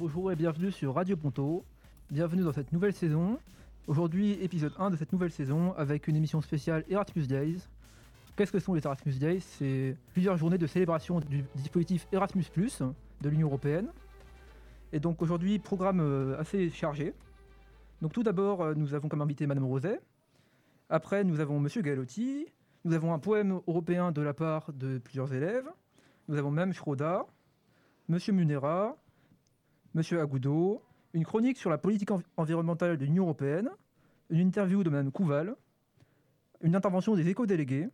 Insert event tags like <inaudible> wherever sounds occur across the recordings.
Bonjour et bienvenue sur Radio Ponto. Bienvenue dans cette nouvelle saison. Aujourd'hui, épisode 1 de cette nouvelle saison avec une émission spéciale Erasmus Days. Qu'est-ce que sont les Erasmus Days? C'est plusieurs journées de célébration du dispositif Erasmus, de l'Union Européenne. Et donc aujourd'hui, programme euh, assez chargé. Donc tout d'abord, euh, nous avons comme invité Madame Roset. Après, nous avons Monsieur Galotti. Nous avons un poème européen de la part de plusieurs élèves. Nous avons même Schroda, Monsieur Munera, Monsieur Agoudo, une chronique sur la politique environnementale de l'Union européenne, une interview de Mme Couval, une intervention des éco-délégués,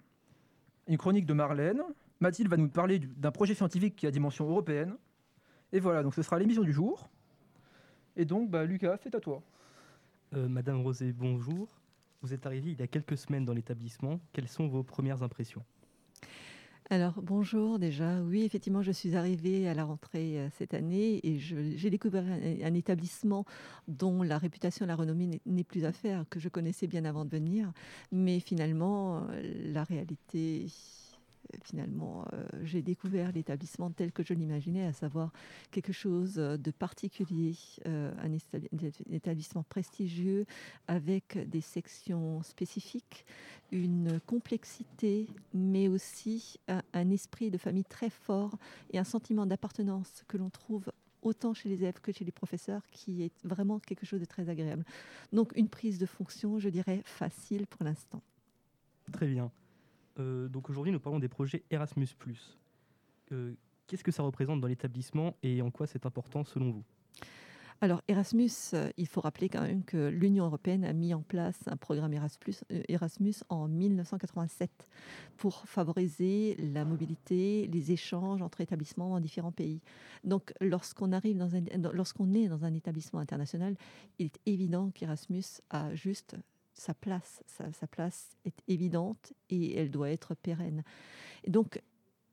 une chronique de Marlène. Mathilde va nous parler d'un projet scientifique qui a dimension européenne. Et voilà, donc ce sera l'émission du jour. Et donc, bah, Lucas, c'est à toi. Euh, Madame Rosé, bonjour. Vous êtes arrivée il y a quelques semaines dans l'établissement. Quelles sont vos premières impressions? Alors bonjour déjà. Oui, effectivement, je suis arrivée à la rentrée euh, cette année et j'ai découvert un, établissement dont la réputation, la renommée n'est plus à faire, que je connaissais bien avant de venir. Mais finalement, euh, la réalité finalement, euh, j'ai découvert l'établissement tel que je l'imaginais, à savoir quelque chose de particulier, euh, un, établissement prestigieux avec des sections spécifiques, une complexité, mais aussi un, esprit de famille très fort et un sentiment d'appartenance que l'on trouve autant chez les élèves que chez les professeurs, qui est vraiment quelque chose de très agréable. Donc une prise de fonction, je dirais, facile pour l'instant. Très bien. Euh, donc aujourd'hui, nous parlons des projets Erasmus. Euh, Qu'est-ce que ça représente dans l'établissement et en quoi c'est important selon vous? Alors Erasmus, euh, il faut rappeler quand même que l'Union européenne a mis en place un programme Erasmus, en 1987 pour favoriser la mobilité, les échanges entre établissements dans différents pays. Donc lorsqu'on arrive lorsqu'on est dans un établissement international, il est évident qu'Erasmus a juste sa place. Sa, place est évidente et elle doit être pérenne. donc,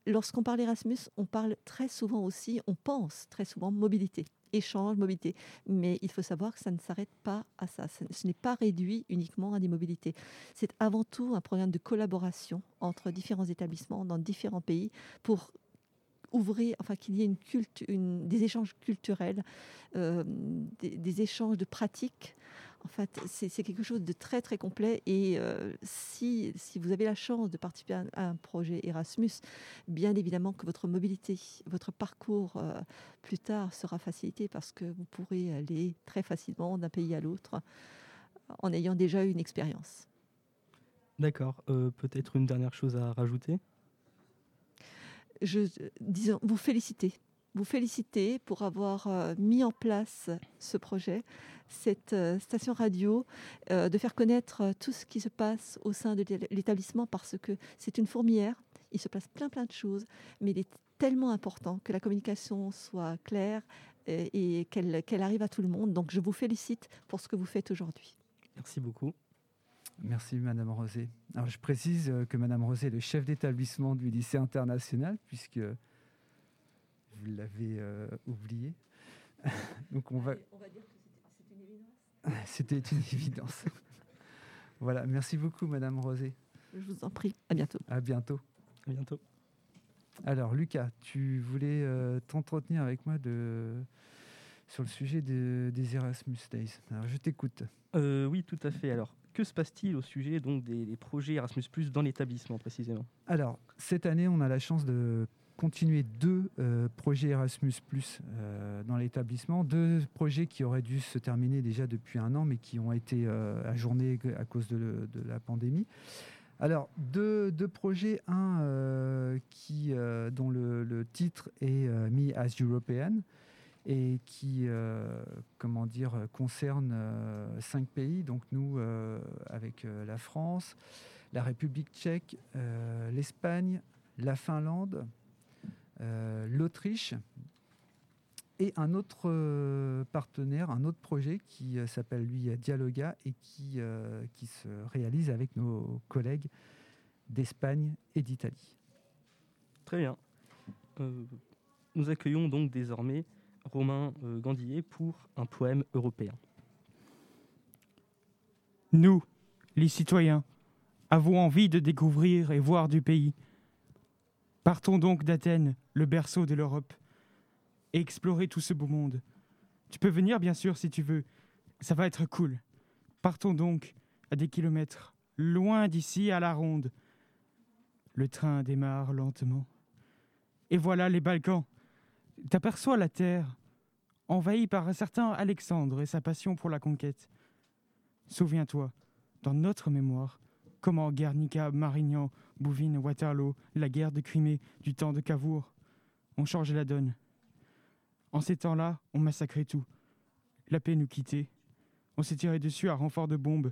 lorsqu'on parle Erasmus, on parle très souvent aussi, on pense très souvent mobilité, échange, mobilité. Mais il faut savoir que ça ne s'arrête pas à ça. Ce n'est pas réduit uniquement à des mobilités. C'est avant tout un programme de collaboration entre différents établissements dans différents pays pour ouvrir, enfin qu'il y ait une culte, une, des échanges culturels, euh, des, échanges de pratiques en fait, c'est quelque chose de très très complet. Et euh, si, si, vous avez la chance de participer à, un projet Erasmus, bien évidemment que votre mobilité, votre parcours euh, plus tard sera facilité parce que vous pourrez aller très facilement d'un pays à l'autre en ayant déjà eu une expérience. D'accord. Euh, peut-être une dernière chose à rajouter? Je, disons, vous féliciter vous féliciter pour avoir euh, mis en place ce projet, cette euh, station radio, euh, de faire connaître tout ce qui se passe au sein de l'établissement parce que c'est une fourmière, il se passe plein plein de choses, mais il est tellement important que la communication soit claire et, qu'elle arrive à tout le monde. Donc je vous félicite pour ce que vous faites aujourd'hui. Merci beaucoup. Merci Madame Rosé. Alors je précise que Madame Rosé est le chef d'établissement du lycée international puisque vous l'avez euh, oublié. <laughs> Donc on va... on va dire que c'était une évidence. <laughs> C'était une évidence. voilà, merci beaucoup Madame Rosé. Je vous en prie, à bientôt. À bientôt. À bientôt. Alors Lucas, tu voulais euh, t'entretenir avec moi de sur le sujet des Erasmus Days. Alors je t'écoute. Euh, oui, tout à fait. Alors, que se passe-t-il au sujet donc des, des projets Erasmus dans l'établissement précisément? Alors, cette année, on a la chance de continuer deux euh, projets Erasmus euh, dans l'établissement, deux projets qui auraient dû se terminer déjà depuis un an, mais qui ont été euh, ajournés à cause de, la pandémie. Alors, deux, projets, un qui, dont le, titre est Me as European et qui, comment dire, concerne cinq pays, donc nous avec la France, la République tchèque, l'Espagne, la Finlande, l'Autriche et un autre euh, partenaire, un autre projet qui euh, s'appelle lui Dialoga et qui, qui se réalise avec nos collègues d'Espagne et d'Italie. Très bien. nous accueillons donc désormais Romain Gandillet pour un poème européen. Nous, les citoyens, avons envie de découvrir et voir du pays. Partons donc d'Athènes, le berceau de l'Europe, et explorer tout ce beau monde. Tu peux venir, bien sûr, si tu veux. Ça va être cool. Partons donc à des kilomètres, loin d'ici à la ronde. Le train démarre lentement. Et voilà les Balkans. T'aperçois la terre, envahie par un certain Alexandre et sa passion pour la conquête. Souviens-toi, dans notre mémoire, comment Guernica, Marignan, Bouvines, Waterloo, la guerre de Crimée, du temps de Cavour, ont changé la donne. En ces temps-là, on massacrait tout. La paix nous quittait. On s'est tiré dessus à renfort de bombes,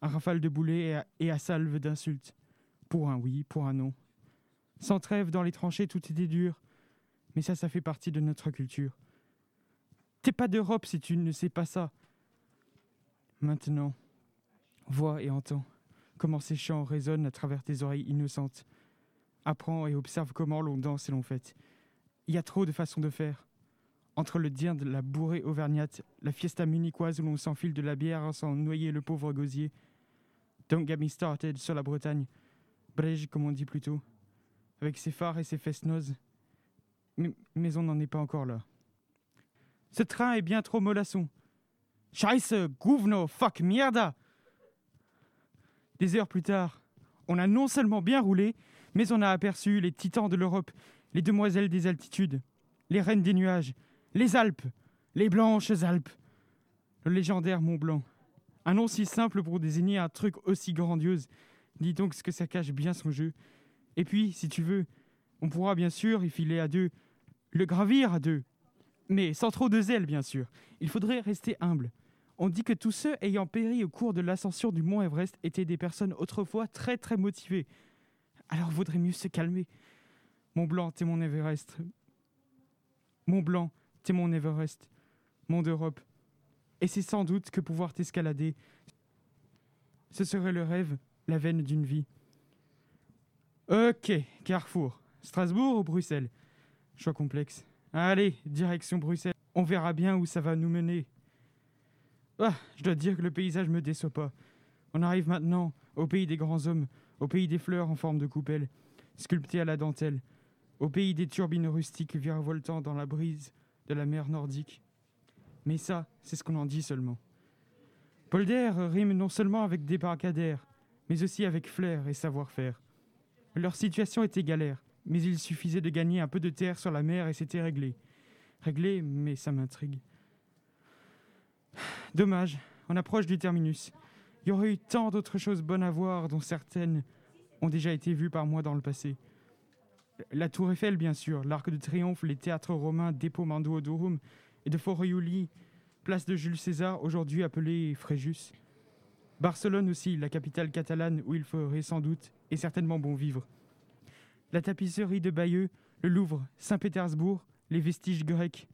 à rafale de boulets et à, et à salve d'insultes. Pour un oui, pour un non. Sans trêve dans les tranchées, tout était dur. Mais ça, ça fait partie de notre culture. T'es pas d'Europe si tu ne sais pas ça. Maintenant, vois et entends comment ces chants résonnent à travers tes oreilles innocentes. Apprends et observe comment l'on danse et l'on fête. Il y a trop de façons de faire. Entre le dire de la bourrée auvergnate, la fiesta munichoise où l'on s'enfile de la bière sans noyer le pauvre gosier. Don't get me started sur la Bretagne. Brège, comme on dit plutôt. Avec ses phares et ses fesses nozes. Mais, mais on n'en est pas encore là. Ce train est bien trop mollasson. Scheiße, gouverno, fuck, mierda Des heures plus tard, on a non seulement bien roulé, mais on a aperçu les titans de l'Europe, les demoiselles des altitudes, les reines des nuages, les Alpes, les blanches Alpes, le légendaire Mont Blanc. Un nom si simple pour désigner un truc aussi grandiose. Dis donc ce que ça cache bien son jeu. Et puis, si tu veux, on pourra bien sûr y filer à deux, le gravir à deux. Mais sans trop de zèle, bien sûr. Il faudrait rester humble. On dit que tous ceux ayant péri au cours de l'ascension du mont Everest étaient des personnes autrefois très très motivées. Alors vaudrait mieux se calmer. Mont Blanc, t'es mon Everest. Mont Blanc, t'es mon Everest. Mont d'Europe. Et c'est sans doute que pouvoir t'escalader, ce serait le rêve, la veine d'une vie. Ok, Carrefour. Strasbourg ou Bruxelles? Choix complexe. Allez, direction Bruxelles. On verra bien où ça va nous mener. Ah, je dois dire que le paysage me déçoit pas. On arrive maintenant au pays des grands hommes, au pays des fleurs en forme de coupelle, sculptées à la dentelle, au pays des turbines rustiques virevoltant dans la brise de la mer nordique. Mais ça, c'est ce qu'on en dit seulement. Polder rime non seulement avec débarcadère, mais aussi avec flair et savoir-faire. Leur situation était galère, mais il suffisait de gagner un peu de terre sur la mer et c'était réglé. Réglé, mais ça m'intrigue. Dommage, on approche du terminus. Il y aurait eu tant d'autres choses bonnes à voir, dont certaines ont déjà été vues par moi dans le passé. La tour Eiffel, bien sûr, l'Arc de Triomphe, les théâtres romains d'Epomando Durum et de Foriuli, place de Jules César, aujourd'hui appelée Fréjus. Barcelone aussi, la capitale catalane où il ferait sans doute et certainement bon vivre. La tapisserie de Bayeux, le Louvre, Saint-Pétersbourg, les vestiges grecs.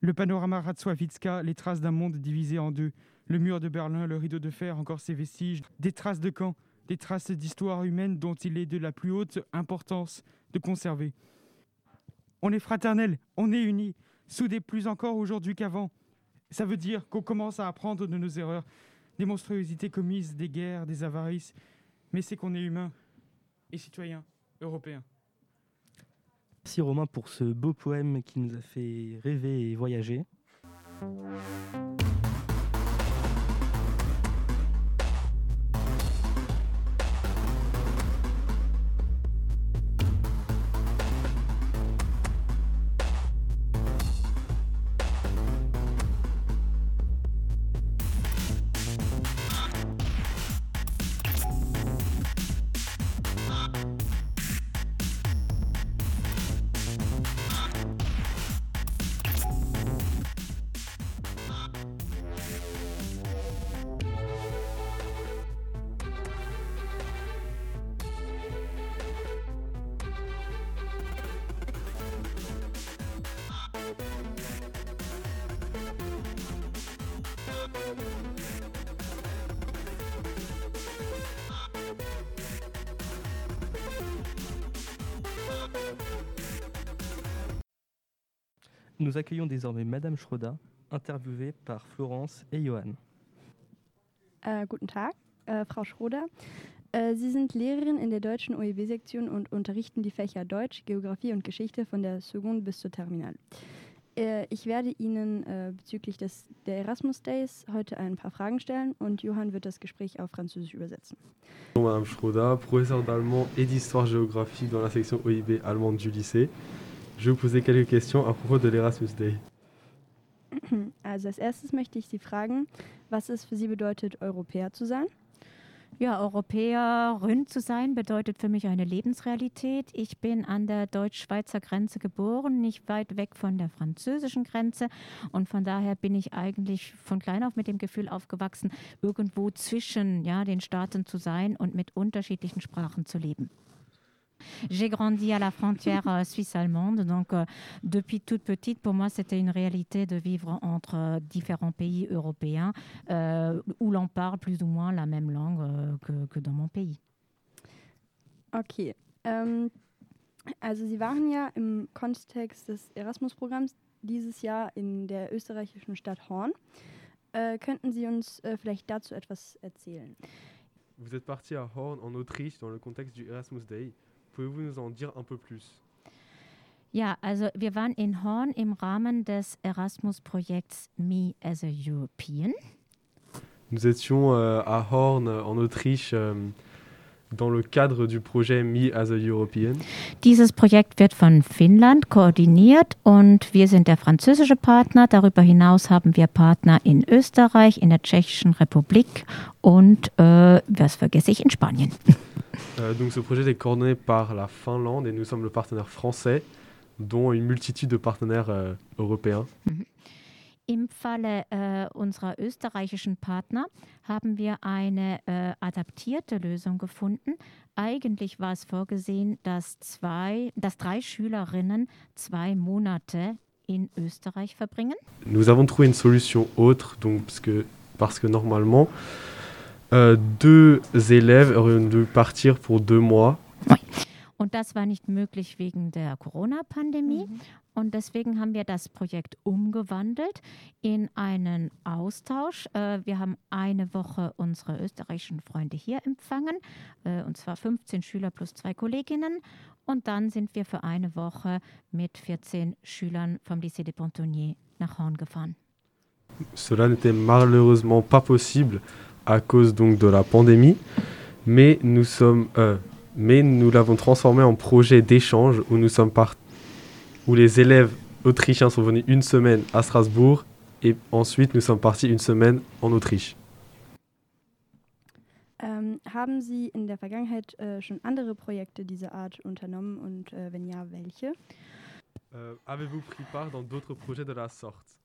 Le panorama Ratswawitska, les traces d'un monde divisé en deux. Le mur de Berlin, le rideau de fer, encore ses vestiges. Des traces de camps, des traces d'histoire humaine dont il est de la plus haute importance de conserver. On est fraternels, on est unis, soudés plus encore aujourd'hui qu'avant. Ça veut dire qu'on commence à apprendre de nos erreurs, des monstruosités commises, des guerres, des avarices. Mais c'est qu'on est humain et citoyen européen. Merci Romain pour ce beau poème qui nous a fait rêver et voyager. Nous accueillons désormais Madame Schroda, interviewée par Florence et Johan. Äh, guten Tag, äh, Frau Schroder. Äh, Sie sind Lehrerin in der deutschen OEW-Sektion und unterrichten die Fächer Deutsch, Geografie und Geschichte von der Seconde bis zur Terminal. Äh, ich werde Ihnen äh, bezüglich des, der Erasmus Days heute ein paar Fragen stellen und Johann wird das Gespräch auf Französisch übersetzen. Bonjour Madame Schroda, professeur d'allemand et d'histoire-géographie dans la section OIB allemande du lycée. Je vous poser quelques questions à propos de l'Erasmus Day. <clears throat> Also als erstes möchte ich Sie fragen, was es für Sie bedeutet, Europäer zu sein. Ja, Europäerin zu sein bedeutet für mich eine Lebensrealität. Ich bin an der deutsch-schweizer Grenze geboren, nicht weit weg von der französischen Grenze. Und von daher bin ich eigentlich von klein auf mit dem Gefühl aufgewachsen, irgendwo zwischen ja, den Staaten zu sein und mit unterschiedlichen Sprachen zu leben. J'ai grandi à la frontière euh, suisse-allemande, donc euh, depuis toute petite, pour moi, c'était une réalité de vivre entre euh, différents pays européens euh, où l'on parle plus ou moins la même langue euh, que, que dans mon pays. Okay. Ähm, also Sie waren ja im Kontext des Erasmus-Programms dieses Jahr in der österreichischen Stadt Horn. Äh, könnten Sie uns äh, vielleicht dazu etwas erzählen? Vous êtes parti à Horn en Autriche dans le contexte du Erasmus Day. Pouvez-vous nous en dire un peu plus Ja, also wir waren in Horn im Rahmen des Erasmus-Projekts Me as a European. Nous étions euh, à Horn en Autriche euh, dans le cadre du projet Me as a European. Dieses Projekt wird von Finnland koordiniert und wir sind der französische Partner. Darüber hinaus haben wir Partner in Österreich, in der Tschechischen Republik und, äh, was vergesse ich, in Spanien. Euh, donc ce projet est coordonné par la Finlande et nous sommes le partenaire français, dont une multitude de partenaires euh, européens. Im Falle äh, unserer österreichischen Partner haben wir eine äh, adaptierte Lösung gefunden. Eigentlich war es vorgesehen, dass, zwei, dass drei Schülerinnen zwei Monate in Österreich verbringen. Nous avons trouvé une solution autre, donc parce que, parce que normalement, euh, deux élèves auraient dû partir pour deux mois. Und das war nicht möglich wegen der Corona-Pandemie. Und deswegen haben wir das Projekt umgewandelt in einen Austausch. Äh, wir haben eine Woche unsere österreichischen Freunde hier empfangen, äh, und zwar 15 Schüler plus zwei Kolleginnen. Und dann sind wir für eine Woche mit 14 Schülern vom Lycée des Pontonniers nach Horn gefahren. Cela n'était malheureusement pas possible à cause donc de la pandémie, mais nous sommes, euh, mais nous l'avons transformé en projet d'échange où nous sommes part- où les élèves autrichiens sont venus une semaine à Strasbourg et ensuite nous sommes partis une semaine en Autriche. Ähm, haben Sie in der Vergangenheit äh, schon andere Projekte dieser Art unternommen? Und äh, wenn ja, welche? Euh, Avez-vous pris part dans d'autres projets de la sorte?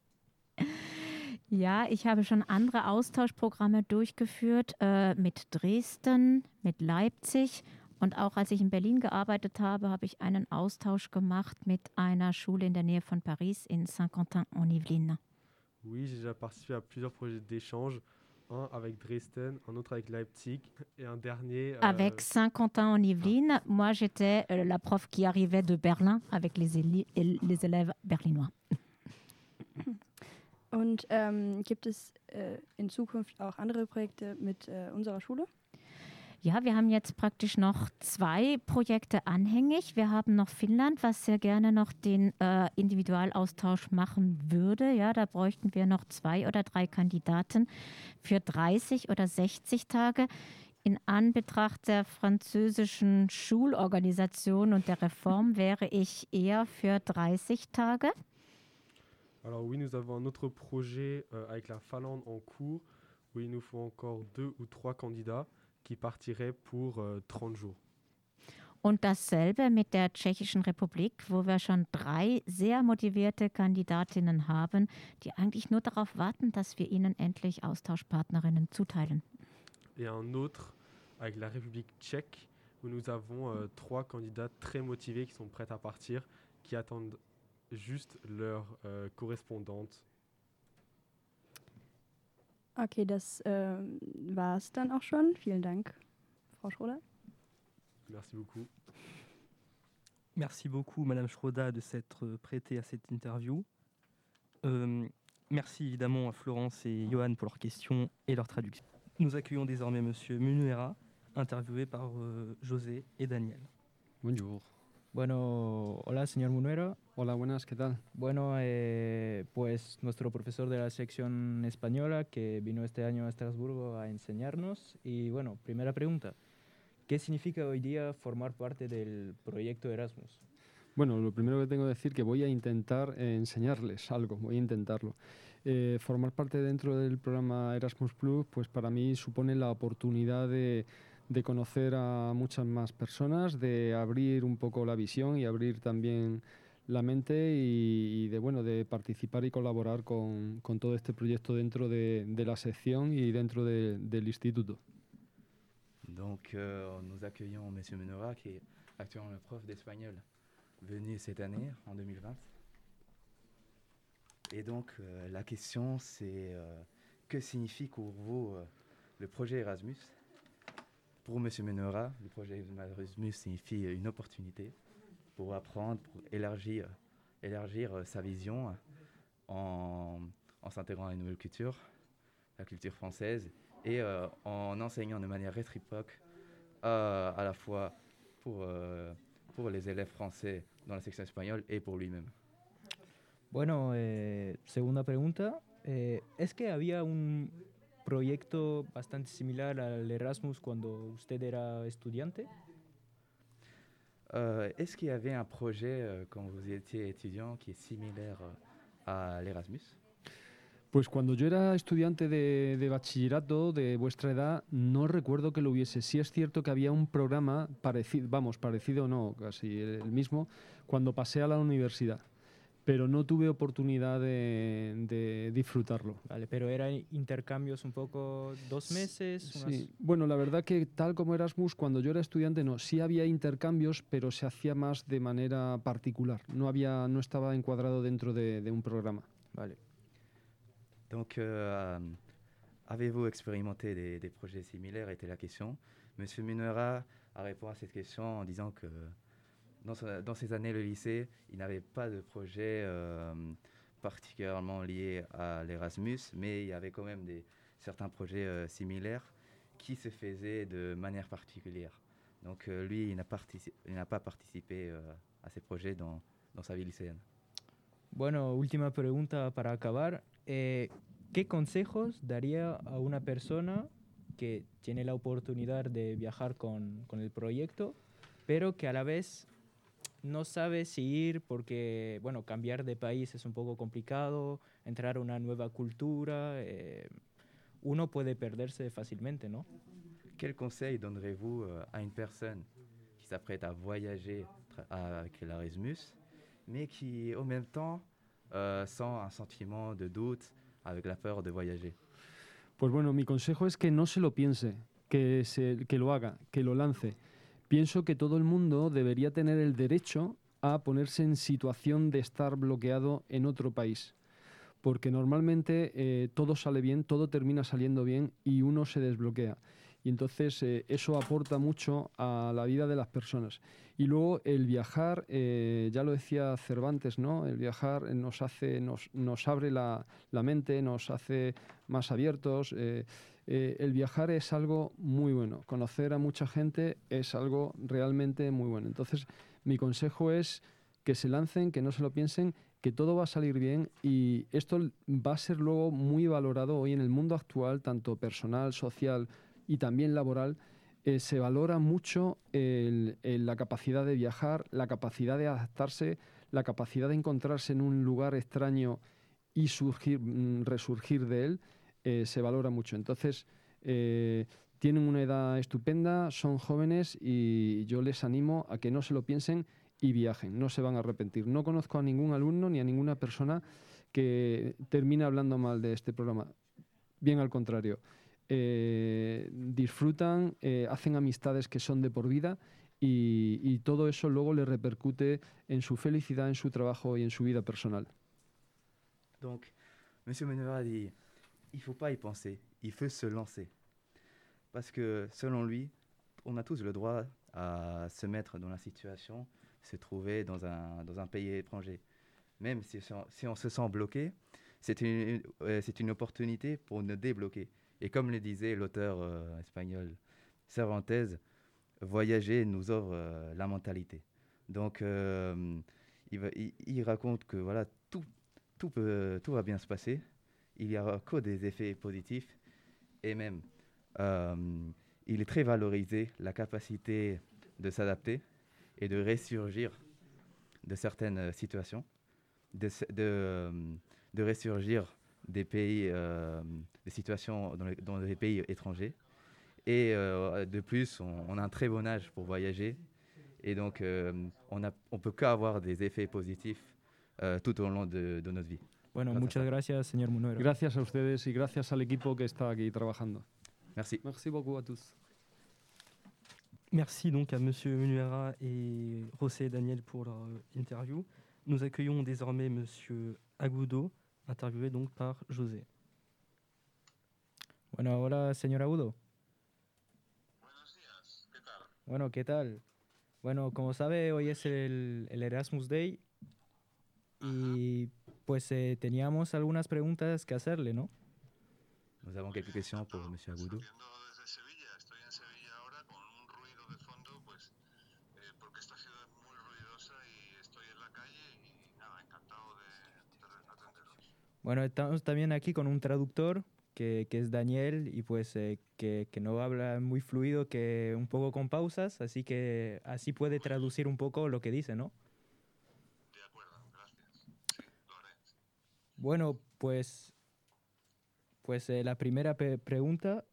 Ja, ich habe schon andere Austauschprogramme durchgeführt äh, mit Dresden, mit Leipzig und auch als ich in Berlin gearbeitet habe, habe ich einen Austausch gemacht mit einer Schule in der Nähe von Paris in Saint-Quentin-en-Yvelines. Oui, j'ai déjà participé à plusieurs projets d'échange, un avec Dresden, un autre avec Leipzig et un dernier. euh, Avec Saint-Quentin-en-Yvelines, moi j'étais euh, la prof qui arrivait de Berlin avec les, les élèves berlinois. Und ähm, gibt es äh, in Zukunft auch andere Projekte mit äh, unserer Schule? Ja, wir haben jetzt praktisch noch zwei Projekte anhängig. Wir haben noch Finnland, was sehr gerne noch den äh, Individualaustausch machen würde. Ja, da bräuchten wir noch zwei oder drei Kandidaten für 30 oder 60 Tage. In Anbetracht der französischen Schulorganisation und der Reform wäre ich eher für 30 Tage. Alors oui, nous avons un autre projet euh, avec la Finlande en cours où il nous faut encore deux ou trois candidats qui partiraient pour euh, 30 jours. Und dasselbe mit der Tschechischen Republik, wo wir schon drei sehr motivierte Kandidatinnen haben, die eigentlich nur darauf warten, dass wir ihnen endlich Austauschpartnerinnen zuteilen. Et un autre avec la République tchèque où nous avons euh, trois candidats très motivés qui sont prêts à partir, qui attendent juste leur euh, correspondante. Okay, das ähm, war es dann auch schon. Vielen Dank, Frau Schroeder. Merci beaucoup. Merci beaucoup, Madame Schroda, de s'être prêtée à cette interview. Euh, merci évidemment à Florence et Johan pour leurs questions et leurs traductions. Nous accueillons désormais Monsieur Munuera, interviewé par euh, José et Daniel. Bonjour. Bueno, hola, señor Munuera. Hola, buenas, ¿qué tal? Bueno, eh, pues nuestro profesor de la sección española que vino este año a Estrasburgo a enseñarnos. Y bueno, primera pregunta, ¿qué significa hoy día formar parte del proyecto Erasmus? Bueno, lo primero que tengo que decir que voy a intentar eh, enseñarles algo, voy a intentarlo. Eh, formar parte dentro del programa Erasmus Plus, pues para mí supone la oportunidad de de conocer a muchas más personas, de abrir un poco la visión y abrir también la mente y, de bueno de participar y colaborar con, con todo este proyecto dentro de, de la sección y dentro de, del instituto. Donc euh, nous accueillons M. Menora qui est actuellement le prof d'espagnol venu cette année en 2020. Et donc euh, la question c'est euh, que signifie pour vous euh, le projet Erasmus pour M. Menora, le projet Erasmus signifie une opportunité pour apprendre, pour élargir, élargir euh, sa vision en, en s'intégrant à une nouvelle culture, la culture française, et euh, en enseignant de manière réciproque euh, à la fois pour, euh, pour les élèves français dans la section espagnole et pour lui-même. Bueno, eh, segunda pregunta. Eh, ¿Es que había un proyecto bastante similar al Erasmus cuando usted era estudiante? Euh, Est-ce qu'il y avait un projet euh, quand vous étiez étudiant qui est similaire euh, à l'Erasmus Pues cuando yo era estudiante de, de, bachillerato de vuestra edad, no recuerdo que lo hubiese. Sí es cierto que había un programa parecido, vamos, parecido o no, casi el mismo, cuando pasé a la universidad. Pero no tuve oportunidad de, de, disfrutarlo. Vale, pero eran intercambios un poco dos meses. Sí, bueno, la verdad que tal como Erasmus, cuando yo era estudiante, no, sí había intercambios, pero se hacía más de manera particular. No había, no estaba encuadrado dentro de, de un programa. Vale. Donc, euh, avez-vous expérimenté des, des, projets similaires Était la question. Monsieur Munera a répondu à cette question en disant que dans, sa, dans, années, le lycée, il n'avait pas de projet euh, particulièrement lié à l'Erasmus, mais il y avait quand même des, certains projets euh, similaires qui se faisaient de manière particulière. Donc euh, lui, il n'a, n'a pas participé à ces projets dans, dans, sa vie lycéenne. Bueno, última pregunta para acabar. Eh, ¿Qué consejos daría a una persona que tiene la oportunidad de viajar con, con el proyecto, pero que a la vez no sabe si ir porque, bueno, cambiar de país es un poco complicado, entrar a una nueva cultura, eh, uno puede perderse fácilmente, ¿no? Quel conseil donnerez-vous euh, à une personne qui s'apprête à voyager avec l'Erasmus, mais qui, au même temps, euh, sent un sentiment de doute avec la peur de voyager Pues bueno, mi consejo es que no se lo piense, que, se, que lo haga, que lo lance. Pienso que todo el mundo debería tener el derecho a ponerse en situación de estar bloqueado en otro país, porque normalmente eh, todo sale bien, todo termina saliendo bien y uno se desbloquea. Y entonces eh, eso aporta mucho a la vida de las personas. Y luego el viajar, eh, ya lo decía Cervantes, ¿no? El viajar nos hace, nos, nos abre la, la, mente, nos hace más abiertos. Eh, el viajar es algo muy bueno. Conocer a mucha gente es algo realmente muy bueno. Entonces, mi consejo es que se lancen, que no se lo piensen, que todo va a salir bien y esto va a ser luego muy valorado hoy en el mundo actual, tanto personal, social y también laboral. Eh, se valora mucho la capacidad de viajar, la capacidad de adaptarse, la capacidad de encontrarse en un lugar extraño y surgir, mm, resurgir de él. Eh, se valora mucho. Entonces, eh, tienen una edad estupenda, son jóvenes y yo les animo a que no se lo piensen y viajen, no se van a arrepentir. No conozco a ningún alumno ni a ninguna persona que termine hablando mal de este programa. Bien al contrario, eh, disfrutan, eh, hacen amistades que son de por vida y, y todo eso luego le repercute en su felicidad, en su trabajo y en su vida personal. Donc, Monsieur Menera dit il ne faut pas y penser, il faut se lancer. Parce que selon lui, on a tous le droit à se mettre dans la situation, se trouver dans un, dans un pays étranger. Même si, si on se sent bloqué, c'est une, euh, une opportunité pour nous débloquer. Et comme le disait l'auteur euh, espagnol Cervantes, voyager nous offre euh, la mentalité. Donc, euh, il, raconte que voilà, tout, tout, va bien se passer. Il n'y aura que des effets positifs. Et même, il est très valorisé, la capacité de s'adapter et de ressurgir de certaines situations, de, de ressurgir des pays, euh, des situations dans les, dans les pays étrangers. Et euh, de plus, on, on a un très bon âge pour voyager. Et donc, euh, on ne on peut qu'avoir des effets positifs euh, tout au long de, de notre vie. Bueno, Gracias. muchas gracias, señor Munuera. Gracias a ustedes y gracias al equipo que está aquí trabajando. Merci. Merci beaucoup à tous. Merci donc à Monsieur Munuera et José et Daniel pour leur interview. Nous accueillons désormais Monsieur Agudo, interviewé donc par José. Bueno, hola, señor Agudo. Bueno, ¿qué tal? Bueno, como sabe, hoy es el, el Erasmus Day y pues eh, teníamos algunas preguntas que hacerle, ¿no? Nous avons quelques questions pour M. Agoudou. Bueno, estamos también aquí con un traductor que, que es Daniel y pues eh, que, que no habla muy fluido, que un poco con pausas, así que así puede traducir un poco lo que dice, ¿no? Bueno, pues, pues eh, la primera pe- pregunta,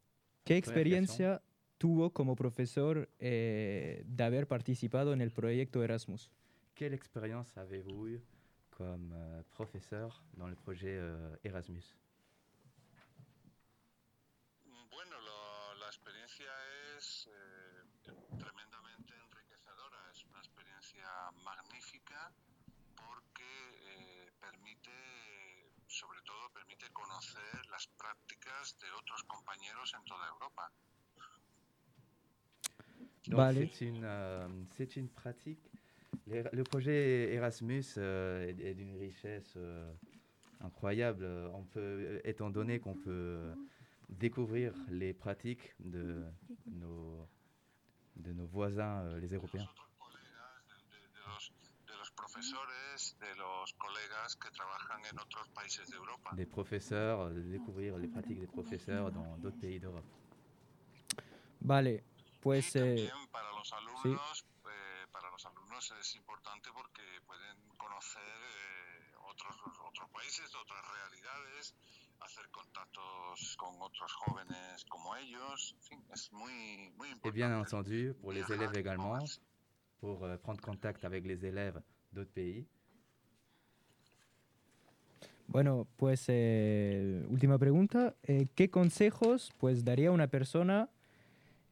¿qué experiencia tuvo como profesor eh, de haber participado en el proyecto Erasmus? Quelle expérience avez-vous comme euh, professeur dans le projet euh, Erasmus Bueno, lo- la experiencia es eh, tremendamente enriquecedora, es una experiencia magnífica porque eh, permite, sobre todo, permite conocer las prácticas de otros compañeros en toda Europa. Vale. C'est une, euh, c'est une pratique. Le, projet Erasmus euh, est, est d'une richesse euh, incroyable. On peut, étant donné qu'on peut découvrir les pratiques de nos, de nos voisins, euh, les Européens. Des professeurs, de découvrir les pratiques des professeurs dans d'autres pays d'Europe. Vale, pues... eh, es importante porque pueden conocer eh, otros, otros países, otras realidades, hacer contactos con otros jóvenes como ellos. En fin, es muy, muy Et importante. bien entendu, pour les élèves également, pour euh, prendre contact avec les élèves d'autres pays. Bueno, pues eh, última pregunta. eh, ¿Qué consejos pues daría una persona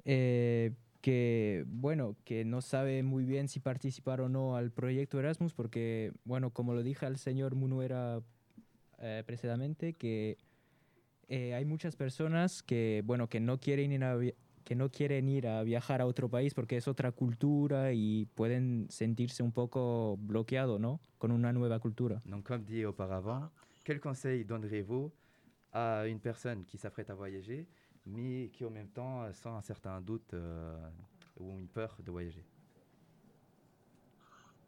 eh, que, bueno, que no sabe muy bien si participar o no al proyecto Erasmus? Porque, bueno, como lo dije al señor Munuera eh, precisamente, que eh, hay muchas personas que, bueno, que no quieren ir a que no quieren ir a viajar a otro país porque es otra cultura y pueden sentirse un poco bloqueados, ¿no? Con una nueva cultura. Donc, comme dit auparavant, quel conseil donnerez-vous à une personne qui s'apprête à voyager, mais qui en même temps sent un certain doute euh, ou une peur de voyager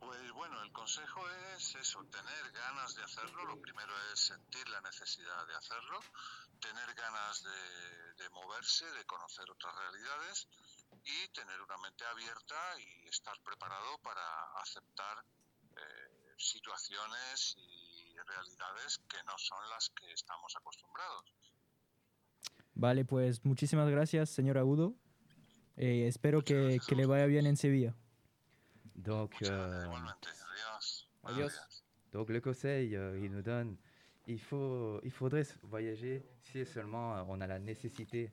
Pues bueno, el consejo es eso, tener ganas de hacerlo. Lo primero es sentir la necesidad de hacerlo, tener ganas de, de moverse, de conocer otras realidades y tener una mente abierta y estar preparado para aceptar eh, situaciones y realidades que no son las que estamos acostumbrados. Vale, pues muchísimas gracias, señor Agudo. Eh, espero que, que le vaya bien en Sevilla. Donc, euh, Adiós. donc le conseil, euh, il nous donne, il, faut, il faudrait voyager si seulement euh, on a la nécessité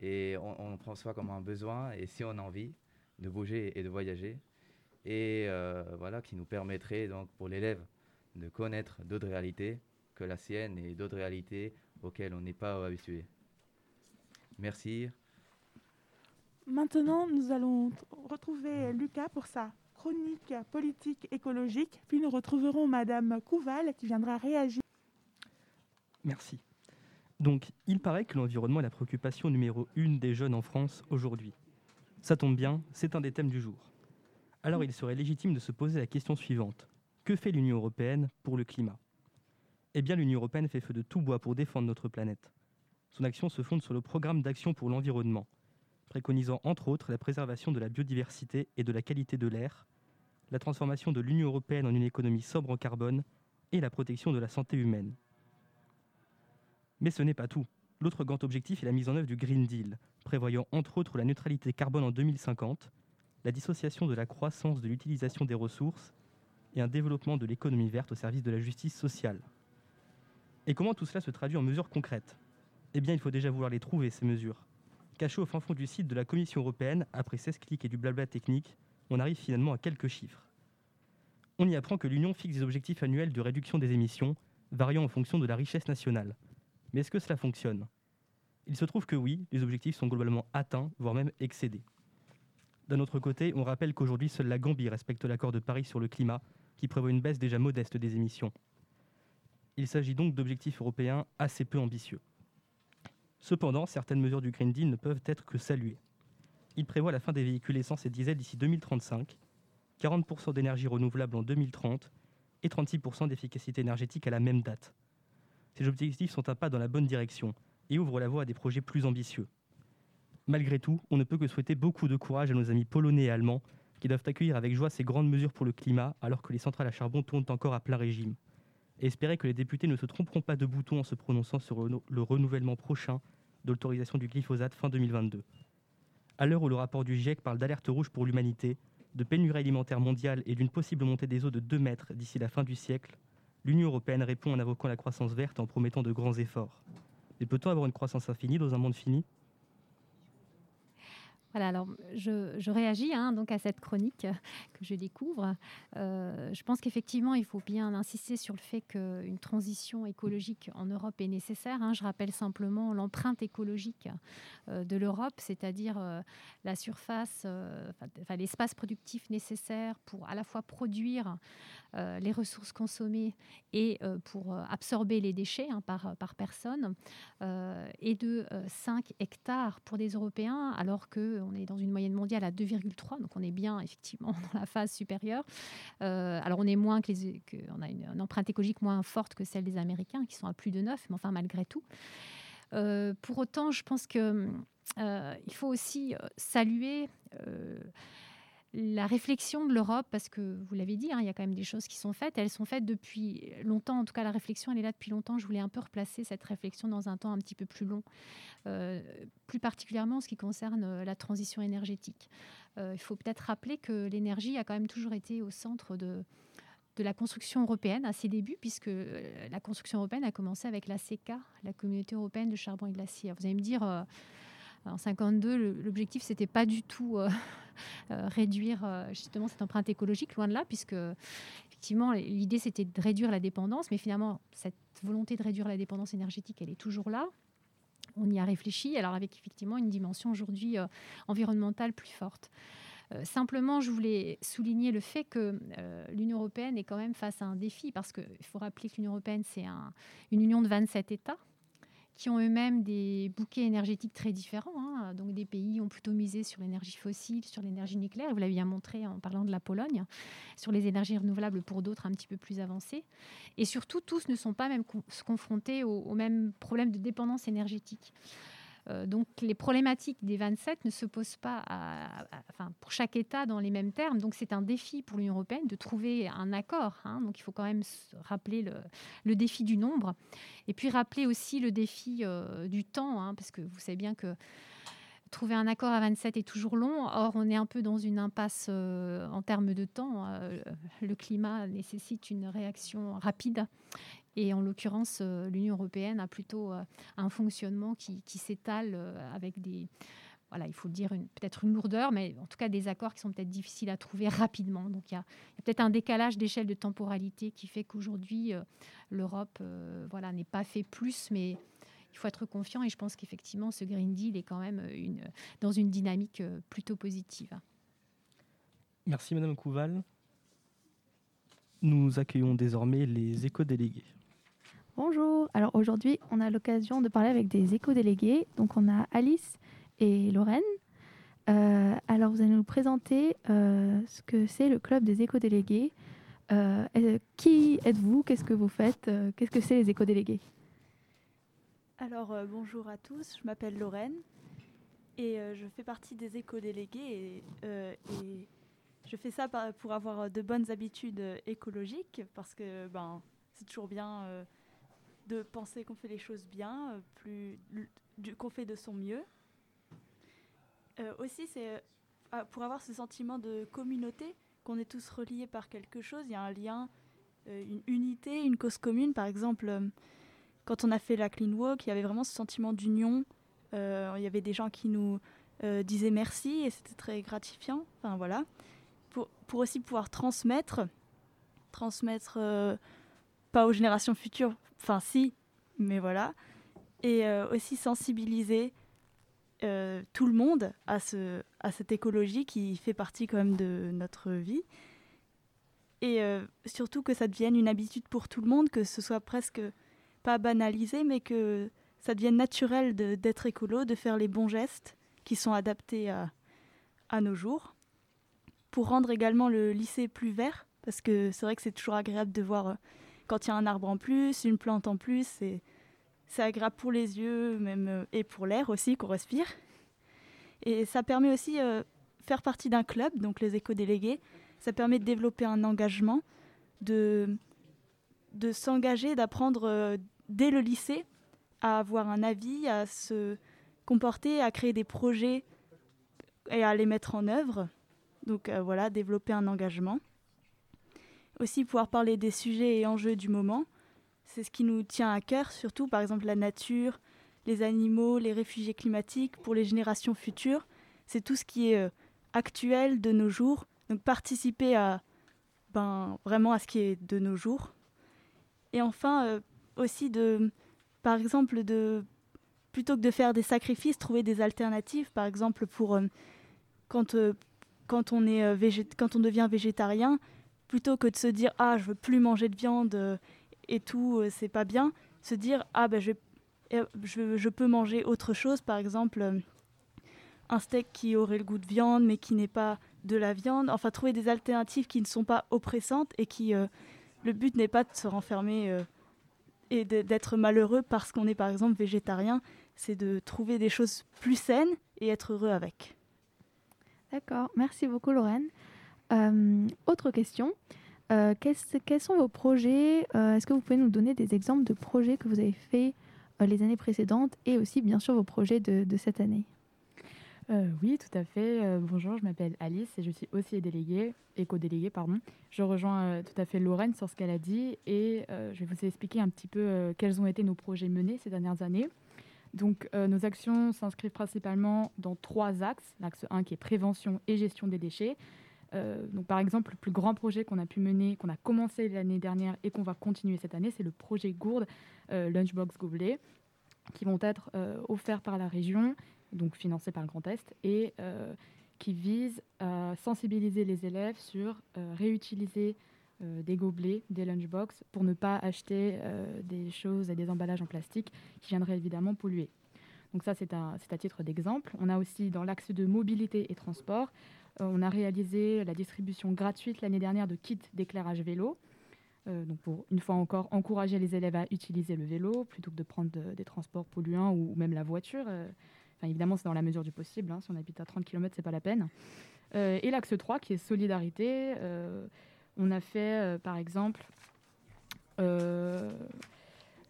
et on, on prend ça comme un besoin et si on a envie de bouger et de voyager. Et euh, voilà, qui nous permettrait donc pour l'élève de connaître d'autres réalités que la sienne et d'autres réalités auxquelles on n'est pas habitué. Merci. Maintenant, nous allons retrouver Lucas pour sa chronique politique écologique, puis nous retrouverons Madame Couval qui viendra réagir. Merci. Donc, il paraît que l'environnement est la préoccupation numéro une des jeunes en France aujourd'hui. Ça tombe bien, c'est un des thèmes du jour. Alors il serait légitime de se poser la question suivante. Que fait l'Union européenne pour le climat? Eh bien l'Union européenne fait feu de tout bois pour défendre notre planète. Son action se fonde sur le programme d'action pour l'environnement, préconisant entre autres la préservation de la biodiversité et de la qualité de l'air, la transformation de l'Union européenne en une économie sobre en carbone et la protection de la santé humaine. Mais ce n'est pas tout. L'autre grand objectif est la mise en œuvre du Green Deal, prévoyant entre autres la neutralité carbone en 2050, la dissociation de la croissance de l'utilisation des ressources et un développement de l'économie verte au service de la justice sociale. Et comment tout cela se traduit en mesures concrètes? Eh bien, il faut déjà vouloir les trouver, ces mesures. Cachées au fin fond du site de la Commission européenne, après 16 clics et du blabla technique, on arrive finalement à quelques chiffres. On y apprend que l'Union fixe des objectifs annuels de réduction des émissions, variant en fonction de la richesse nationale. Mais est-ce que cela fonctionne? Il se trouve que oui, les objectifs sont globalement atteints, voire même excédés. D'un autre côté, on rappelle qu'aujourd'hui, seule la Gambie respecte l'accord de Paris sur le climat, qui prévoit une baisse déjà modeste des émissions. Il s'agit donc d'objectifs européens assez peu ambitieux. Cependant, certaines mesures du Green Deal ne peuvent être que saluées. Il prévoit la fin des véhicules essence et diesel d'ici 2035, 40% d'énergie renouvelable en 2030 et 36% d'efficacité énergétique à la même date. Ces objectifs sont un pas dans la bonne direction et ouvrent la voie à des projets plus ambitieux. Malgré tout, on ne peut que souhaiter beaucoup de courage à nos amis polonais et allemands qui doivent accueillir avec joie ces grandes mesures pour le climat alors que les centrales à charbon tournent encore à plein régime. Et espérer que les députés ne se tromperont pas de bouton en se prononçant sur le renouvellement prochain de l'autorisation du glyphosate fin 2022. À l'heure où le rapport du GIEC parle d'alerte rouge pour l'humanité, de pénurie alimentaire mondiale et d'une possible montée des eaux de 2 mètres d'ici la fin du siècle, l'Union européenne répond en invoquant la croissance verte en promettant de grands efforts. Mais peut-on avoir une croissance infinie dans un monde fini? Voilà, alors je, réagis hein, donc à cette chronique que je découvre. Euh, je pense qu'effectivement, il faut bien insister sur le fait qu'une transition écologique en Europe est nécessaire. Hein. Je rappelle simplement l'empreinte écologique euh, de l'Europe, c'est-à-dire euh, la surface, l'espace productif nécessaire pour à la fois produire les ressources consommées et pour absorber les déchets hein, par, personne, et de 5 hectares pour des Européens, alors que on est dans une moyenne mondiale à 2,3, donc on est bien effectivement <laughs> dans la phase supérieure. Euh, alors on est moins que les, on a une, empreinte écologique moins forte que celle des Américains qui sont à plus de 9, mais enfin malgré tout. Euh, pour autant, je pense que euh, il faut aussi saluer la réflexion de l'Europe, parce que vous l'avez dit, hein, il y a quand même des choses qui sont faites. Elles sont faites depuis longtemps. En tout cas, la réflexion, elle est là depuis longtemps. Je voulais un peu replacer cette réflexion dans un temps un petit peu plus long, euh, plus particulièrement en ce qui concerne euh, la transition énergétique. Euh, il faut peut-être rappeler que l'énergie a quand même toujours été au centre de, la construction européenne à ses débuts, puisque la construction européenne a commencé avec la CECA, la Communauté européenne de charbon et de l'acier. Vous allez me dire en 52, l'objectif, c'était pas du tout euh, <laughs> euh, réduire euh, justement cette empreinte écologique, loin de là, puisque effectivement, l'idée, c'était de réduire la dépendance, mais finalement, cette volonté de réduire la dépendance énergétique, elle est toujours là. On y a réfléchi, alors avec effectivement une dimension aujourd'hui environnementale plus forte. simplement, je voulais souligner le fait que l'Union européenne est quand même face à un défi, parce qu'il faut rappeler que l'Union européenne, c'est une union de 27 États qui ont eux-mêmes des bouquets énergétiques très différents. Hein. Donc des pays ont plutôt misé sur l'énergie fossile, sur l'énergie nucléaire, vous l'avez bien montré en parlant de la Pologne, sur les énergies renouvelables pour d'autres un petit peu plus avancées. Et surtout, tous ne sont pas même confrontés au, au même problème de dépendance énergétique. Euh, donc les problématiques des 27 ne se posent pas pour chaque État dans les mêmes termes. Donc c'est un défi pour l'Union européenne de trouver un accord. Hein. Donc il faut quand même rappeler le, défi du nombre. Et puis rappeler aussi le défi euh, du temps, hein, parce que vous savez bien que trouver un accord à 27 est toujours long. Or, on est un peu dans une impasse euh, en termes de temps. le climat nécessite une réaction rapide. Et en l'occurrence, euh, l'Union européenne a plutôt euh, un fonctionnement qui, s'étale euh, avec des, voilà, il faut dire peut-être une lourdeur, mais en tout cas des accords qui sont peut-être difficiles à trouver <laughs> rapidement. Donc il y a, peut-être un décalage d'échelle de temporalité qui fait qu'aujourd'hui l'Europe voilà, n'est pas fait plus, mais il faut être confiant et je pense qu'effectivement ce Green Deal est quand même une, dans une dynamique plutôt positive. Merci Madame Couval. Nous accueillons désormais les éco-délégués. Bonjour, alors aujourd'hui on a l'occasion de parler avec des éco-délégués. Donc on a Alice et Lorraine. Euh, alors, vous allez nous présenter euh, ce que c'est le club des éco-délégués. Euh, qui êtes-vous? Qu'est-ce que vous faites? Qu'est-ce que c'est les éco-délégués? Alors bonjour à tous, je m'appelle Lorraine et je fais partie des éco-délégués et, je fais ça pour avoir de bonnes habitudes écologiques parce que ben, c'est toujours bien de penser qu'on fait les choses bien, euh, plus, qu'on fait de son mieux. Euh, aussi, c'est euh, ah, pour avoir ce sentiment de communauté, qu'on est tous reliés par quelque chose, il y a un lien, une unité, une cause commune. Par exemple, quand on a fait la Clean Walk, il y avait vraiment ce sentiment d'union. Il y avait des gens qui nous disaient merci et c'était très gratifiant. Enfin voilà. Pour, pour aussi pouvoir transmettre, transmettre pas aux générations futures, enfin si, mais voilà. Et euh, aussi sensibiliser euh, tout le monde à, ce, à cette écologie qui fait partie quand même de notre vie. Et euh, surtout que ça devienne une habitude pour tout le monde, que ce soit presque pas banalisé, mais que ça devienne naturel de- d'être écolo, de faire les bons gestes qui sont adaptés à, nos jours. Pour rendre également le lycée plus vert, parce que c'est vrai que c'est toujours agréable de voir quand il y a un arbre en plus, une plante en plus, c'est agréable pour les yeux même, euh, et pour l'air aussi qu'on respire. Et ça permet aussi euh, faire partie d'un club, donc les éco-délégués, ça permet de développer un engagement, de, de s'engager, d'apprendre euh, dès le lycée à avoir un avis, à se comporter, à créer des projets et à les mettre en œuvre. Donc euh, voilà, développer un engagement. Aussi pouvoir parler des sujets et enjeux du moment. C'est ce qui nous tient à cœur, surtout par exemple la nature, les animaux, les réfugiés climatiques pour les générations futures. C'est tout ce qui est euh, actuel de nos jours. Donc participer à ben, vraiment à ce qui est de nos jours. Et enfin, euh, aussi de, par exemple, de plutôt que de faire des sacrifices, trouver des alternatives. Par exemple, pour euh, quand, quand, on est, quand on devient végétarien, plutôt que de se dire ah je veux plus manger de viande euh, et tout, euh, c'est pas bien, se dire ah ben je, euh, je, peux manger autre chose, par exemple un steak qui aurait le goût de viande mais qui n'est pas de la viande. Enfin trouver des alternatives qui ne sont pas oppressantes et qui le but n'est pas de se renfermer et d'être malheureux parce qu'on est par exemple végétarien, c'est de trouver des choses plus saines et être heureux avec. D'accord, merci beaucoup Lorraine. Euh, autre question, Euh, quels sont vos projets Euh, Est-ce que vous pouvez nous donner des exemples de projets que vous avez faits les années précédentes et aussi bien sûr vos projets de, de cette année? Oui, tout à fait. Bonjour, je m'appelle Alice et je suis aussi déléguée, éco-déléguée, pardon. Je rejoins tout à fait Lorraine sur ce qu'elle a dit et je vais vous expliquer un petit peu quels ont été nos projets menés ces dernières années. Donc, nos actions s'inscrivent principalement dans trois axes. L'axe 1 qui est prévention et gestion des déchets. Euh, donc, par exemple, le plus grand projet qu'on a pu mener, qu'on a commencé l'année dernière et qu'on va continuer cette année, c'est le projet Gourde euh, Lunchbox Gobelet, qui vont être euh, offerts par la région, donc financés par le Grand Est, et qui visent à sensibiliser les élèves sur réutiliser des gobelets, des lunchbox, pour ne pas acheter des choses et des emballages en plastique qui viendraient évidemment polluer. Donc ça, c'est à, titre d'exemple. On a aussi dans l'axe de mobilité et transport, on a réalisé la distribution gratuite l'année dernière de kits d'éclairage vélo. Euh, donc pour une fois encore encourager les élèves à utiliser le vélo plutôt que de prendre de- des transports polluants ou, même la voiture. Euh, évidemment, c'est dans la mesure du possible. hein. Si on habite à 30 km, c'est pas la peine. Euh, et l'axe 3 qui est solidarité. on a fait par exemple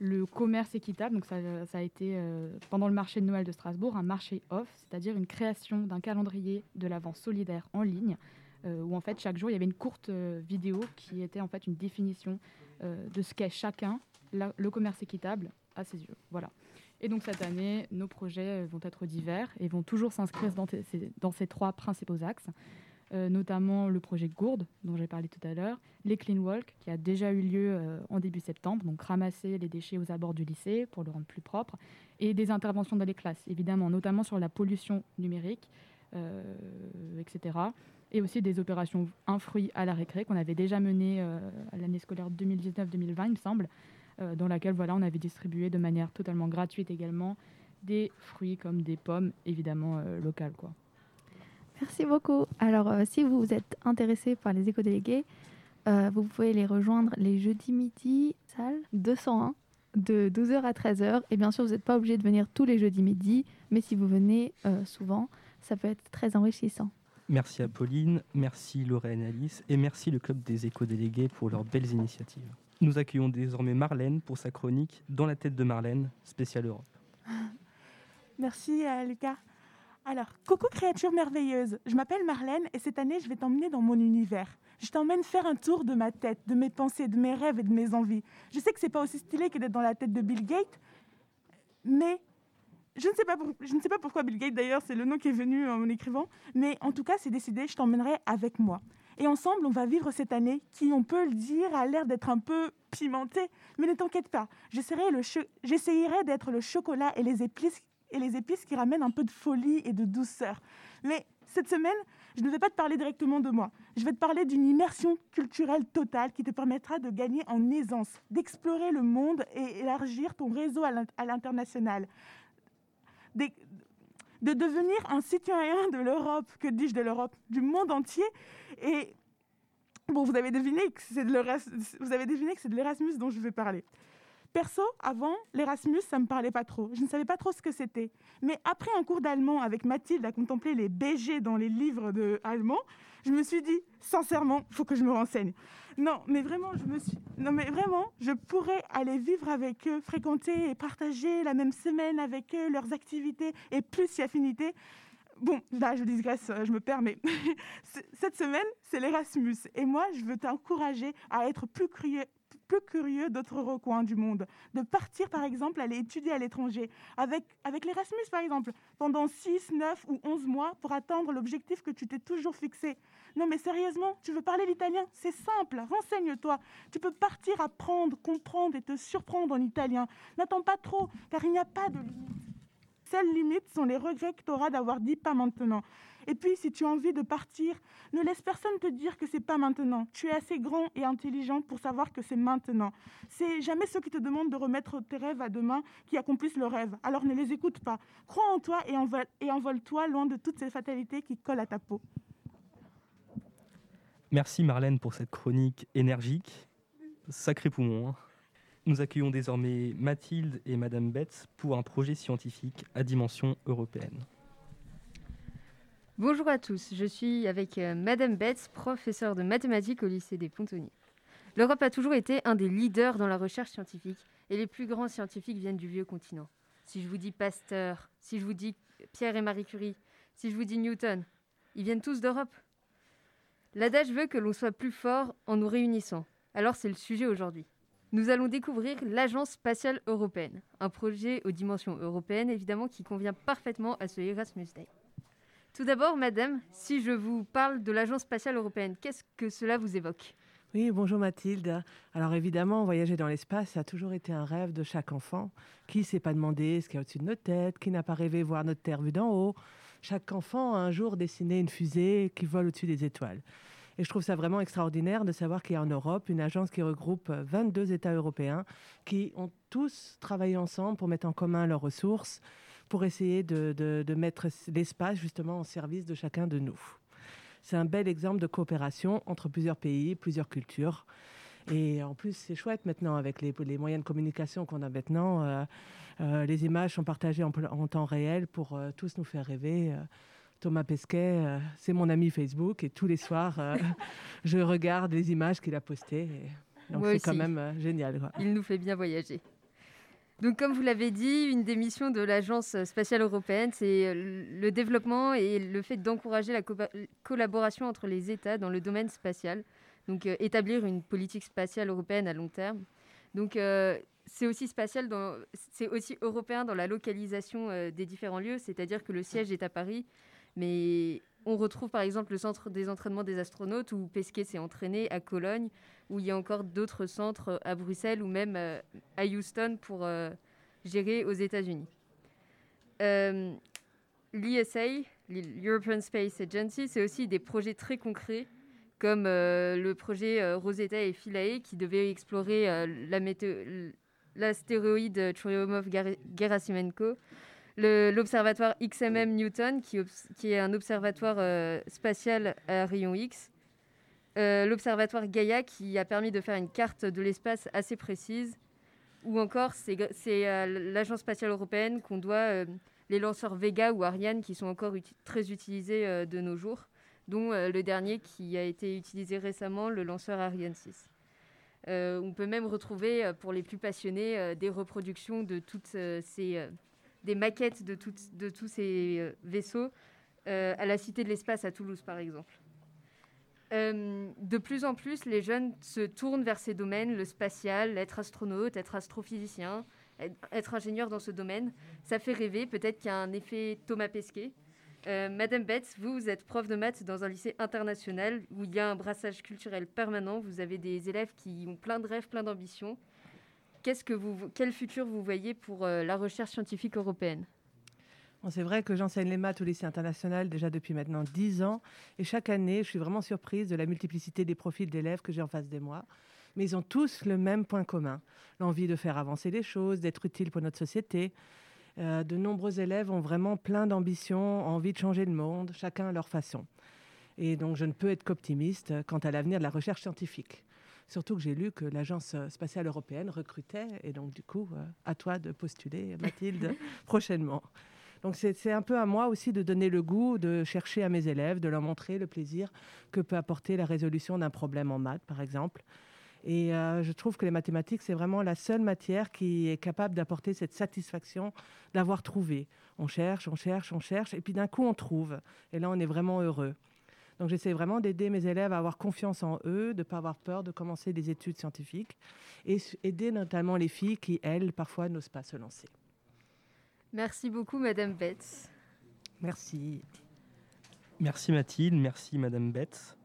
le commerce équitable. Donc ça, a été euh, pendant le marché de Noël de Strasbourg un marché off, c'est-à-dire une création d'un calendrier de l'avance solidaire en ligne euh, où en fait chaque jour il y avait une courte euh, vidéo qui était en fait une définition de ce qu'est chacun le commerce équitable à ses yeux. Voilà. Et donc cette année, nos projets vont être divers et vont toujours s'inscrire dans ces trois principaux axes, euh, notamment le projet Gourde dont j'ai parlé tout à l'heure, les Clean Walk qui a déjà eu lieu euh, en début septembre, donc ramasser les déchets aux abords du lycée pour le rendre plus propre, et des interventions dans les classes, évidemment, notamment sur la pollution numérique, euh, etc. Et aussi des opérations un fruit à la récré qu'on avait déjà menées à l'année scolaire 2019-2020, il me semble, dans laquelle voilà, on avait distribué de manière totalement gratuite également des fruits comme des pommes, évidemment locales. Quoi. Merci beaucoup. Alors, euh, si vous êtes intéressé par les éco-délégués, euh, vous pouvez les rejoindre les jeudis midi, salle 201, de 12h à 13h. Et bien sûr, vous n'êtes pas obligé de venir tous les jeudis midi, mais si vous venez euh, souvent, ça peut être très enrichissant. Merci à Pauline, merci Lorraine et Alice, et merci le Club des éco-délégués pour leurs belles initiatives. Nous accueillons désormais Marlène pour sa chronique Dans la tête de Marlène, spéciale Europe. <laughs> Merci euh, Lucas. Alors, coucou créature merveilleuse, je m'appelle Marlène et cette année je vais t'emmener dans mon univers. Je t'emmène faire un tour de ma tête, de mes pensées, de mes rêves et de mes envies. Je sais que c'est pas aussi stylé que d'être dans la tête de Bill Gates, mais je ne sais pas, pourquoi Bill Gates d'ailleurs, c'est le nom qui est venu en écrivant, mais en tout cas c'est décidé, je t'emmènerai avec moi. Et ensemble, on va vivre cette année qui, on peut le dire, a l'air d'être un peu pimentée. Mais ne t'inquiète pas, j'essayerai d'être le chocolat et les épices et les épices qui ramènent un peu de folie et de douceur. Mais cette semaine, je ne vais pas te parler directement de moi. Je vais te parler d'une immersion culturelle totale qui te permettra de gagner en aisance, d'explorer le monde et élargir ton réseau à l'in- à l'international. De devenir un citoyen de l'Europe, que dis-je de l'Europe, du monde entier. Et bon, vous avez deviné que c'est de l'Erasmus dont je vais parler. Perso, avant, l'Erasmus, ça me parlait pas trop. Je ne savais pas trop ce que c'était. Mais après un cours d'allemand avec Mathilde à contempler les BG dans les livres de allemand, je me suis dit, sincèrement, il faut que je me renseigne. Non, mais vraiment, je me suis... Non, mais vraiment, je pourrais aller vivre avec eux, fréquenter et partager la même semaine avec eux, leurs activités et plus si affinité. Bon, là, je digresse, euh, je me perds, mais <laughs> cette semaine, c'est l'Erasmus. Et moi, je veux t'encourager à être plus curieux, curieux d'autres recoins du monde. De partir, par exemple, aller étudier à l'étranger. Avec, avec l'Erasmus, par exemple, pendant 6, 9 ou 11 mois pour atteindre l'objectif que tu t'es toujours fixé. Non, mais sérieusement, tu veux parler l'italien? C'est simple, renseigne-toi. Tu peux partir apprendre, comprendre et te surprendre en italien. N'attends pas trop, car il n'y a pas de limite. Seules limites sont les regrets que tu auras d'avoir dit pas maintenant. Et puis, si tu as envie de partir, ne laisse personne te dire que c'est pas maintenant. Tu es assez grand et intelligent pour savoir que c'est maintenant. C'est jamais ceux qui te demandent de remettre tes rêves à demain qui accomplissent le rêve. Alors ne les écoute pas. Crois en toi et envol- et envole-toi loin de toutes ces fatalités qui collent à ta peau. Merci Marlène pour cette chronique énergique. Sacré poumon. hein. Nous accueillons désormais Mathilde et Madame Betts pour un projet scientifique à dimension européenne. Bonjour à tous, je suis avec euh, Madame Betts, professeure de mathématiques au lycée des Pontonniers. L'Europe a toujours été un des leaders dans la recherche scientifique et les plus grands scientifiques viennent du vieux continent. Si je vous dis Pasteur, si je vous dis Pierre et Marie Curie, si je vous dis Newton, ils viennent tous d'Europe. L'adage veut que l'on soit plus fort en nous réunissant. Alors c'est le sujet aujourd'hui. Nous allons découvrir l'Agence spatiale européenne, un projet aux dimensions européennes évidemment qui convient parfaitement à ce Erasmus Day. Tout d'abord, madame, si je vous parle de l'Agence spatiale européenne, qu'est-ce que cela vous évoque? Oui, bonjour Mathilde. Alors évidemment, voyager dans l'espace, a toujours été un rêve de chaque enfant. Qui s'est pas demandé ce qu'il y a au-dessus de notre tête Qui n'a pas rêvé voir notre Terre vue d'en haut Chaque enfant a un jour dessiné une fusée qui vole au-dessus des étoiles. Et je trouve ça vraiment extraordinaire de savoir qu'il y a en Europe une agence qui regroupe euh, 22 États européens qui ont tous travaillé ensemble pour mettre en commun leurs ressources, pour essayer de, de- de mettre l'espace justement au service de chacun de nous. C'est un bel exemple de coopération entre plusieurs pays, plusieurs cultures. Et en plus, c'est chouette maintenant avec les, les moyens de communication qu'on a maintenant. euh, euh, les images sont partagées en, temps réel pour euh, tous nous faire rêver. Thomas Pesquet, c'est mon ami Facebook et tous les soirs, <laughs> je regarde les images qu'il a postées. et donc c'est quand même génial. quoi. Il nous fait bien voyager. Donc, comme vous l'avez dit, une des missions de l'Agence spatiale européenne, c'est euh, le développement et le fait d'encourager la co- collaboration entre les États dans le domaine spatial. Donc, euh, établir une politique spatiale européenne à long terme. Donc, euh, c'est aussi spatial, c'est aussi européen dans la localisation des différents lieux, c'est-à-dire que le siège est à Paris, mais on retrouve par exemple le centre des entraînements des astronautes où Pesquet s'est entraîné à Cologne, où il y a encore d'autres centres euh, à Bruxelles ou même euh, à Houston pour euh, gérer aux États-Unis. L'ESA, l'European Space Agency, c'est aussi des projets très concrets comme le projet Rosetta et Philae qui devait explorer l'astéroïde Churyumov-Gerasimenko l'observatoire XMM Newton, qui, est un observatoire spatial à rayon X, euh, l'observatoire Gaia, qui a permis de faire une carte de l'espace assez précise, ou encore c'est à l'Agence spatiale européenne qu'on doit euh, les lanceurs Vega ou Ariane, qui sont encore très utilisés euh, de nos jours, dont euh, le dernier qui a été utilisé récemment, le lanceur Ariane 6. Euh, on peut même retrouver, euh, pour les plus passionnés, euh, des reproductions de toutes euh, ces... euh, maquettes de, tous ces euh, vaisseaux euh, à la Cité de l'Espace à Toulouse, par exemple. Euh, de plus en plus, les jeunes se tournent vers ces domaines, le spatial, être astronaute, être astrophysicien, être- ingénieur dans ce domaine. Ça fait rêver, peut-être qu'il y a un effet Thomas Pesquet. Euh, Madame Betts, vous, êtes prof de maths dans un lycée international où il y a un brassage culturel permanent. Vous avez des élèves qui ont plein de rêves, plein d'ambitions. Quel futur vous voyez pour euh, la recherche scientifique européenne? C'est vrai que j'enseigne les maths au lycée international déjà depuis maintenant 10 ans. Et chaque année, je suis vraiment surprise de la multiplicité des profils d'élèves que j'ai en face de moi. Mais ils ont tous le même point commun, l'envie de faire avancer les choses, d'être utile pour notre société. Euh, de nombreux élèves ont vraiment plein d'ambitions, envie de changer le monde, chacun à leur façon. Et donc, je ne peux être qu'optimiste quant à l'avenir de la recherche scientifique. Surtout que j'ai lu que l'Agence spatiale européenne recrutait, et donc du coup, euh, à toi de postuler, Mathilde, <laughs> prochainement. Donc c'est un peu à moi aussi de donner le goût, de chercher à mes élèves, de leur montrer le plaisir que peut apporter la résolution d'un problème en maths, par exemple. Et euh, je trouve que les mathématiques, c'est vraiment la seule matière qui est capable d'apporter cette satisfaction d'avoir trouvé. On cherche, on cherche, on cherche, et puis d'un coup, on trouve. Et là, on est vraiment heureux. Donc j'essaie vraiment d'aider mes élèves à avoir confiance en eux, de ne pas avoir peur de commencer des études scientifiques, et aider notamment les filles qui, elles, parfois n'osent pas se lancer. Merci beaucoup, Madame Betts. Merci. Merci Mathilde, merci Madame Betts.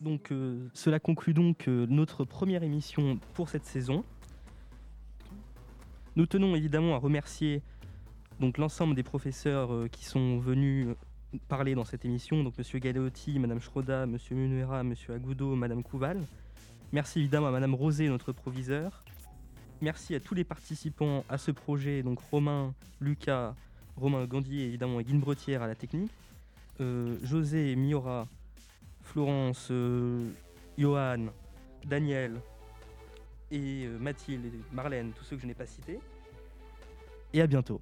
Donc euh, cela conclut donc euh, notre première émission pour cette saison. Nous tenons évidemment à remercier l'ensemble des professeurs euh, qui sont venus parler dans cette émission, donc Monsieur Galeotti, Madame Schroda, Monsieur Munuera, Monsieur Agoudo, Madame Couval. Merci évidemment à Madame Rosé, notre proviseur. Merci à tous les participants à ce projet, donc Romain, Lucas, Romain Gandier évidemment et Guine Bretière à la technique, euh, José, Miora, Florence, euh, Johan, Daniel et euh, Mathilde et Marlène, tous ceux que je n'ai pas cités. Et à bientôt.